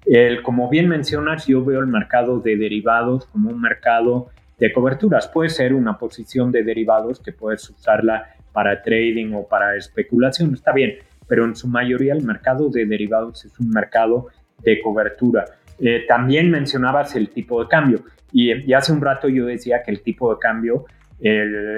El, como bien mencionas, yo veo el mercado de derivados como un mercado de coberturas. Puede ser una posición de derivados que puedes usarla para trading o para especulación, está bien, pero en su mayoría el mercado de derivados es un mercado de cobertura. Eh, también mencionabas el tipo de cambio y, hace un rato yo decía que el tipo de cambio,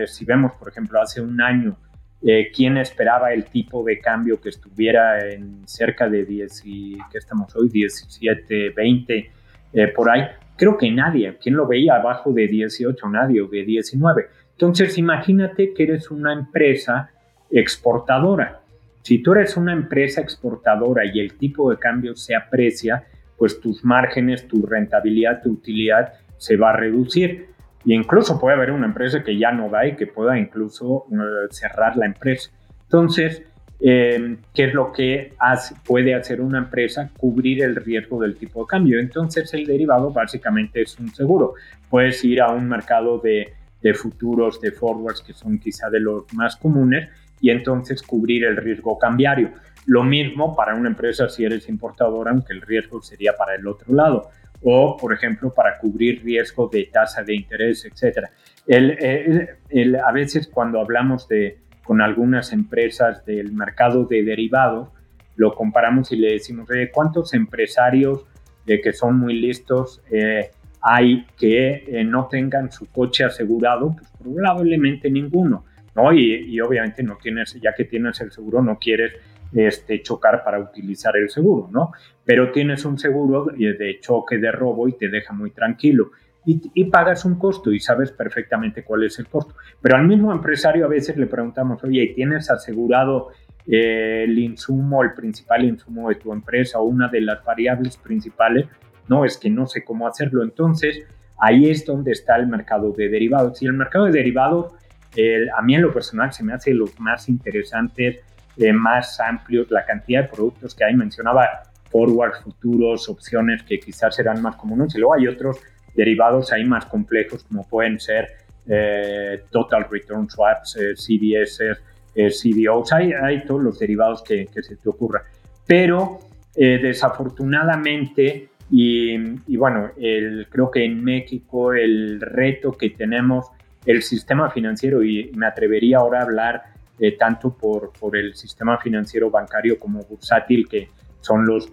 si vemos por ejemplo hace un año, eh, ¿quién esperaba el tipo de cambio que estuviera en cerca de 10 y que estamos hoy, 17, 20, eh, por ahí? Creo que nadie. ¿Quién lo veía abajo de 18? Nadie, de 19. Entonces imagínate que eres una empresa exportadora si tú eres una empresa exportadora y el tipo de cambio se aprecia, pues tus márgenes, tu rentabilidad, tu utilidad se va a reducir. Y incluso puede haber una empresa que ya no da y que pueda incluso eh, cerrar la empresa. Entonces, em, ¿qué es lo que hace, puede hacer una empresa? Cubrir el riesgo del tipo de cambio. Entonces, el derivado básicamente es un seguro. Puedes ir a un mercado de, de futuros, de forwards, que son quizá de los más comunes, y entonces cubrir el riesgo cambiario. Lo mismo para una empresa si eres importadora, aunque el riesgo sería para el otro lado. O, por ejemplo, para cubrir riesgo de tasa de interés, etc. El, a veces cuando hablamos de, con algunas empresas del mercado de derivados, lo comparamos y le decimos, ¿cuántos empresarios de que son muy listos eh, hay que eh, no tengan su coche asegurado? Pues probablemente ninguno. ¿no? Y, obviamente no tienes, ya que tienes el seguro, no quieres este, chocar para utilizar el seguro, ¿no? Pero tienes un seguro de choque de robo y te deja muy tranquilo. Y, pagas un costo y sabes perfectamente cuál es el costo. Pero al mismo empresario a veces le preguntamos, oye, ¿tienes asegurado eh, el insumo, el principal insumo de tu empresa o una de las variables principales? No, es que no sé cómo hacerlo. Entonces, ahí es donde está el mercado de derivados. Y el mercado de derivados a mí en lo personal se me hace los más interesantes, eh, más amplios, la cantidad de productos que hay. Mencionaba forward, futuros, opciones que quizás serán más comunes y luego hay otros derivados ahí más complejos como pueden ser eh, total return swaps, eh, CDS, CDOs, hay, hay, todos los derivados que, se te ocurra. Pero desafortunadamente, y, y bueno, el, creo que en México el reto que tenemos el sistema financiero y me atrevería ahora a hablar eh, tanto por, por el sistema financiero bancario como bursátil, que son los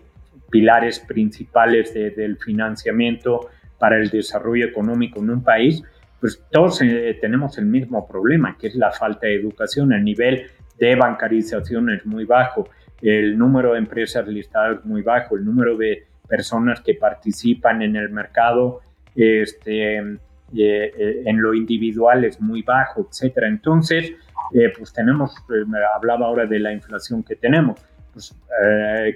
pilares principales del financiamiento para el desarrollo económico en un país, pues todos eh, tenemos el mismo problema, que es la falta de educación. El nivel de bancarización es muy bajo, el número de empresas listadas es muy bajo, el número de personas que participan en el mercado este, eh, eh, en lo individual es muy bajo, etcétera. Entonces, eh, pues tenemos, me hablaba ahora de la inflación que tenemos, pues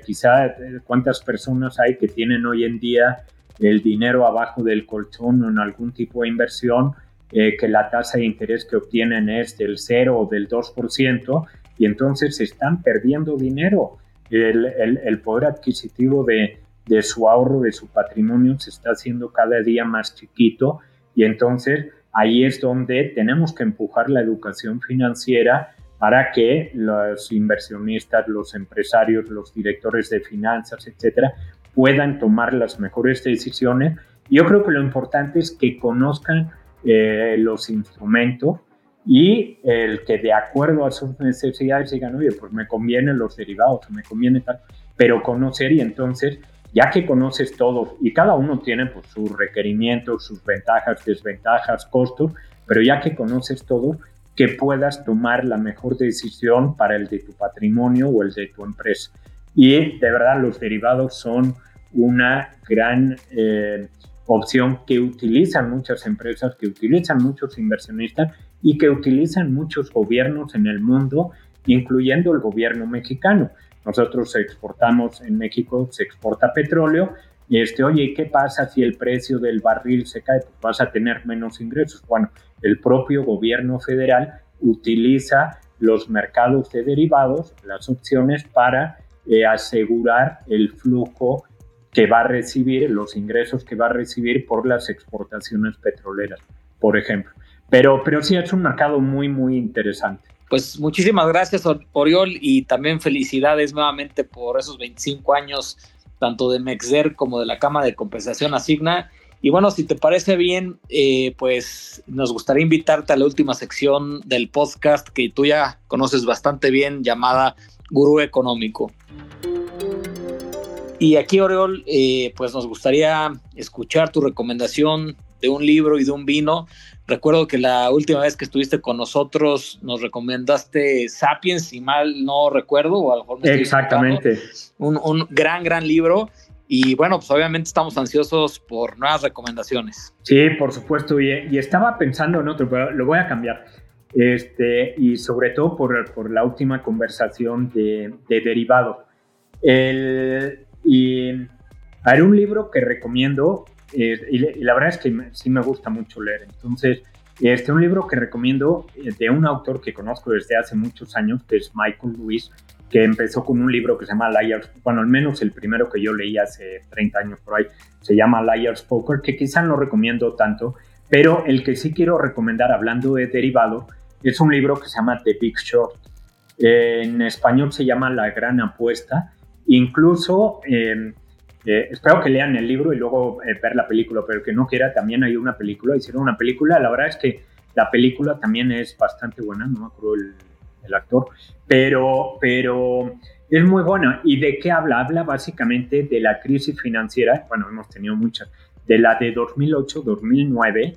quizá cuántas personas hay que tienen hoy en día el dinero abajo del colchón en algún tipo de inversión que la tasa de interés que obtienen es del 0 o del 2% y entonces están perdiendo dinero. El, el, poder adquisitivo de, de su ahorro, de su patrimonio, se está haciendo cada día más chiquito y entonces ahí es donde tenemos que empujar la educación financiera para que los inversionistas, los empresarios, los directores de finanzas, etcétera, puedan tomar las mejores decisiones. Yo creo que lo importante es que conozcan eh, los instrumentos, y el que de acuerdo a sus necesidades digan, oye, pues me convienen los derivados, me conviene tal, pero conocer y entonces, ya que conoces todo y cada uno tiene pues, sus requerimientos, sus ventajas, desventajas, costos, pero ya que conoces todo, que puedas tomar la mejor decisión para el de tu patrimonio o el de tu empresa. Y de verdad los derivados son una gran eh, opción que utilizan muchas empresas, que utilizan muchos inversionistas y que utilizan muchos gobiernos en el mundo, incluyendo el gobierno mexicano. Nosotros exportamos en México, se exporta petróleo. Y este, oye, ¿qué pasa si el precio del barril se cae? Pues vas a tener menos ingresos. Bueno, el propio gobierno federal utiliza los mercados de derivados, las opciones para asegurar el flujo que va a recibir, los ingresos que va a recibir por las exportaciones petroleras, por ejemplo. Pero, pero sí es un mercado muy, muy interesante. Pues muchísimas gracias, Oriol, y también felicidades nuevamente por esos 25 años, tanto de Mexer como de la Cama de Compensación Asigna. Y bueno, si te parece bien, eh, pues nos gustaría invitarte a la última sección del podcast que tú ya conoces bastante bien, llamada Gurú Económico. Y aquí, Oriol, eh, pues nos gustaría escuchar tu recomendación de un libro y de un vino. Recuerdo que la última vez que estuviste con nosotros nos recomendaste Sapiens, si mal no recuerdo, o a lo mejor me Exactamente. Un, un, gran, gran libro. Y bueno, pues obviamente estamos ansiosos por nuevas recomendaciones. Sí, por supuesto. Y, y estaba pensando en otro, pero lo voy a cambiar. Este, y sobre todo por, por la última conversación de, de derivado. El, y hay un libro que recomiendo, eh, y, la verdad es que sí me gusta mucho leer. Entonces, este un libro que recomiendo eh, de un autor que conozco desde hace muchos años, que es Michael Lewis, que empezó con un libro que se llama Liar's, bueno, al menos el primero que yo leí hace 30 años por ahí, se llama Liar's Poker, que quizá no recomiendo tanto, pero el que sí quiero recomendar hablando de derivado es un libro que se llama The Big Short. en español se llama La Gran Apuesta Incluso, em, eh, espero que lean el libro y luego eh, ver la película, pero que no quiera, también hay una película, hicieron una película, la verdad es que la película también es bastante buena, no me acuerdo el, el actor, pero, pero es muy buena. ¿Y de qué habla? Habla básicamente de la crisis financiera, bueno, hemos tenido muchas, de la de 2008-2009,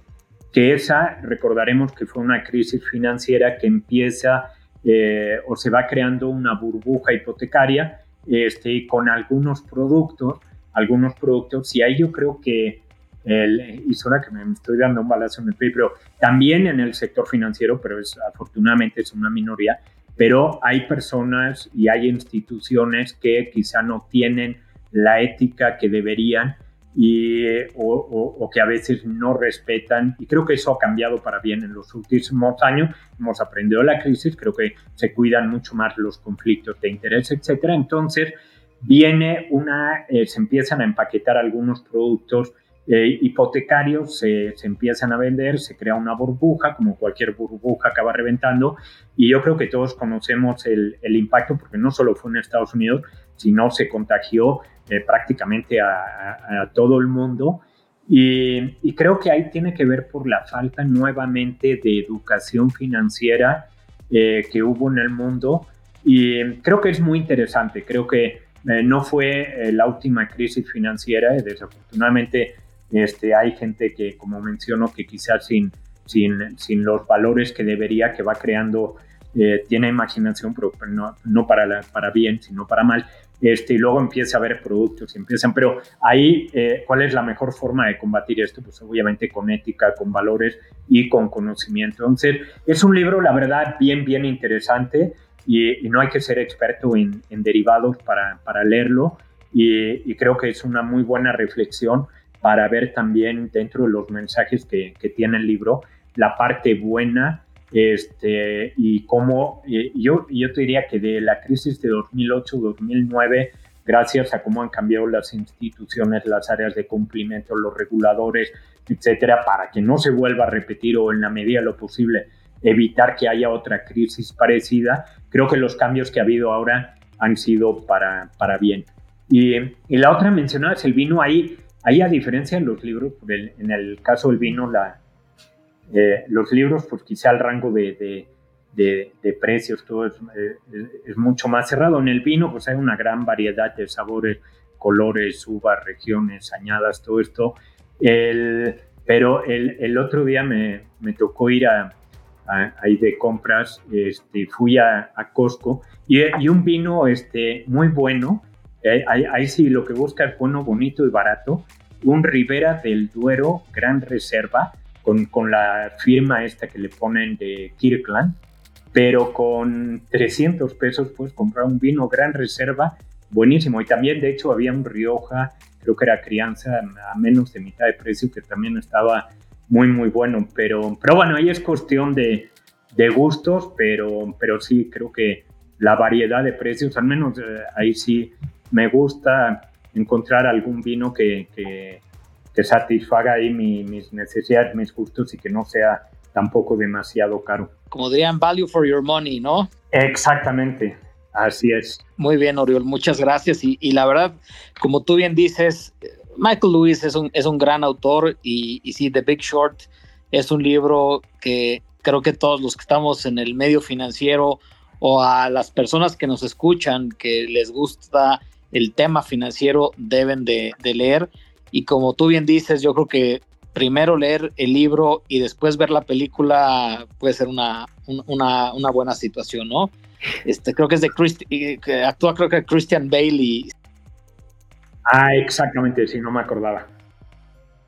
que esa recordaremos que fue una crisis financiera que empieza eh, o se va creando una burbuja hipotecaria este, con algunos productos, algunos productos, y ahí yo creo que, el, y suena que me estoy dando un balazo en el pie, pero también en el sector financiero, pero es, afortunadamente es una minoría, pero hay personas y hay instituciones que quizá no tienen la ética que deberían y, o, que a veces no respetan. Y creo que eso ha cambiado para bien en los últimos años. Hemos aprendido la crisis, creo que se cuidan mucho más los conflictos de interés, etcétera. Entonces, viene una, eh, se empiezan a empaquetar algunos productos eh, hipotecarios, se, empiezan a vender, se crea una burbuja, como cualquier burbuja acaba reventando. Y yo creo que todos conocemos el, el impacto, porque no solo fue en Estados Unidos, sino se contagió eh, prácticamente a, todo el mundo. Y, creo que ahí tiene que ver por la falta nuevamente de educación financiera eh, que hubo en el mundo. Y creo que es muy interesante. Creo que eh, no fue la última crisis financiera. Desafortunadamente este, hay gente que, como menciono, que quizás sin, sin, sin los valores que debería, que va creando, tiene imaginación, pero no, no para, para bien, sino para mal este, y luego empieza a haber productos y empiezan, pero ahí, eh, ¿cuál es la mejor forma de combatir esto? Pues obviamente con ética, con valores y con conocimiento. Entonces, es un libro, la verdad, bien, bien interesante y, no hay que ser experto en, derivados para, leerlo y, creo que es una muy buena reflexión para ver también dentro de los mensajes que tiene el libro la parte buena este, y cómo, yo, yo te diría que de la crisis de 2008-2009, gracias a cómo han cambiado las instituciones, las áreas de cumplimiento, los reguladores, etcétera, para que no se vuelva a repetir o en la medida de lo posible evitar que haya otra crisis parecida, creo que los cambios que ha habido ahora han sido para, para bien. Y, y la otra mencionada es el vino. Ahí, ahí, a diferencia de los libros, en el caso del vino, la, eh, los libros, pues quizá el rango de, precios, todo es, es, mucho más cerrado. En el vino, pues hay una gran variedad de sabores, colores, uvas, regiones, añadas, todo esto. El, pero el, el, otro día me, me tocó ir a, ahí de compras, este, fui a, a Costco y, y, un vino este, muy bueno, eh, ahí, ahí, sí lo que busca es bueno, bonito y barato, un Ribera del Duero Gran Reserva, con, con la firma esta que le ponen de Kirkland, pero con 300 pesos puedes comprar un vino Gran Reserva buenísimo. Y también, de hecho, había un Rioja, creo que era crianza a menos de mitad de precio, que también estaba muy, muy bueno. Pero, pero bueno, ahí es cuestión de, de gustos, pero, pero sí, creo que la variedad de precios, al menos eh, ahí sí me gusta encontrar algún vino que, que, satisfaga ahí mis necesidades, mis gustos y que no sea tampoco demasiado caro. Como dirían, value for your money, ¿no? Exactamente, así es. Muy bien, Oriol, muchas gracias. Y, y la verdad, como tú bien dices, Michael Lewis es un, es un gran autor y, y sí, The Big Short es un libro que creo que todos los que estamos en el medio financiero o a las personas que nos escuchan que les gusta el tema financiero deben de, leer. Y como tú bien dices, yo creo que primero leer el libro y después ver la película puede ser una, una, una buena situación, ¿no? Este, creo que es de Christi que actúa creo que Christian Bale Ah, exactamente, sí, no me acordaba.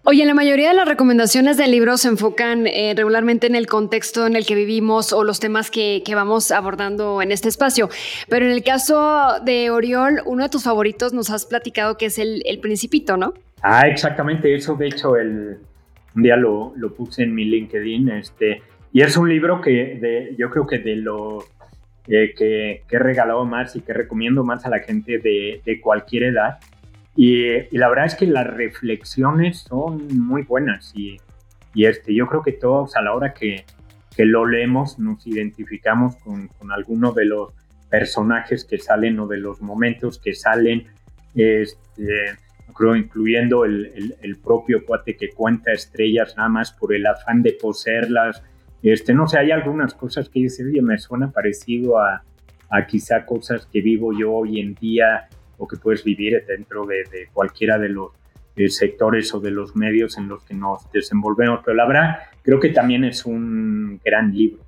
Oye, la mayoría de las recomendaciones del libro se enfocan eh, regularmente en el contexto en el que vivimos o los temas que, vamos abordando en este espacio. Pero en el caso de Oriol, uno de tus favoritos nos has platicado que es el, Principito, ¿no? Ah, exactamente. Eso, de hecho, el, un día lo, puse en mi LinkedIn. Este, y es un libro que de, yo creo que de lo eh, que, he regalado más y que recomiendo más a la gente de, de cualquier edad y, la verdad es que las reflexiones son muy buenas y, y, este, yo creo que todos a la hora que, que lo leemos nos identificamos con, con alguno de los personajes que salen o de los momentos que salen, este, incluyendo el, el, el, propio cuate que cuenta estrellas nada más por el afán de poseerlas. Este, no sé, hay algunas cosas que dice, oye, me suena parecido a, a quizá cosas que vivo yo hoy en día o que puedes vivir dentro de, cualquiera de los eh, sectores o de los medios en los que nos desenvolvemos. Pero la verdad, creo que también es un gran libro.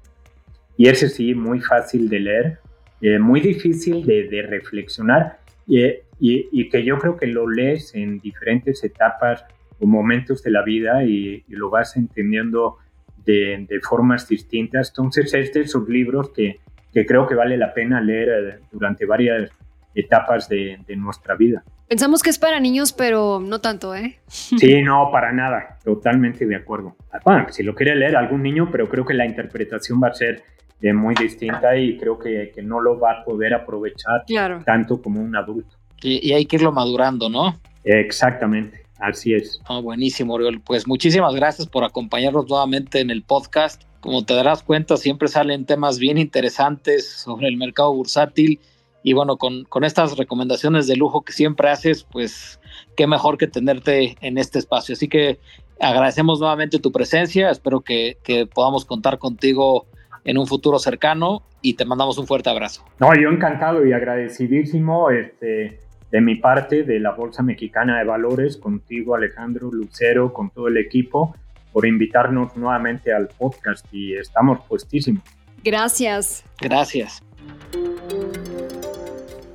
Y ese sí, muy fácil de leer, eh, muy difícil de, reflexionar eh, y, que yo creo que lo lees en diferentes etapas o momentos de la vida y, lo vas entendiendo de, formas distintas. Entonces, es de esos libros que, que creo que vale la pena leer durante varias etapas de, nuestra vida. Pensamos que es para niños, pero no tanto, ¿eh? Sí, *laughs* no, para nada, totalmente de acuerdo. Bueno, si lo quiere leer algún niño, pero creo que la interpretación va a ser de muy distinta y creo que, que, no lo va a poder aprovechar tanto como un adulto. Y, hay que irlo madurando, ¿no? Exactamente, así es. Oh, buenísimo, Oriol. Pues muchísimas gracias por acompañarnos nuevamente en el podcast. Como te darás cuenta, siempre salen temas bien interesantes sobre el mercado bursátil y bueno, con, con, estas recomendaciones de lujo que siempre haces, pues qué mejor que tenerte en este espacio. Así que agradecemos nuevamente tu presencia, espero que, que podamos contar contigo en un futuro cercano y te mandamos un fuerte abrazo. No, yo encantado y agradecidísimo este, de mi parte, de la Bolsa Mexicana de Valores, contigo Alejandro Lucero, con todo el equipo, por invitarnos nuevamente al podcast y estamos puestísimos. Gracias. Gracias.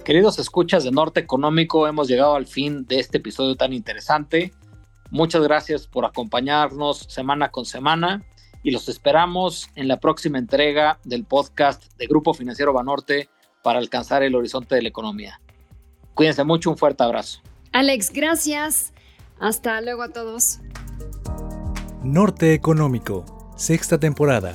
Queridos escuchas de Norte Económico, hemos llegado al fin de este episodio tan interesante. Muchas gracias por acompañarnos semana con semana y los esperamos en la próxima entrega del podcast de Grupo Financiero Banorte para alcanzar el horizonte de la economía. Cuídense mucho, un fuerte abrazo. Alex, gracias. Hasta luego a todos. Norte Económico, sexta temporada.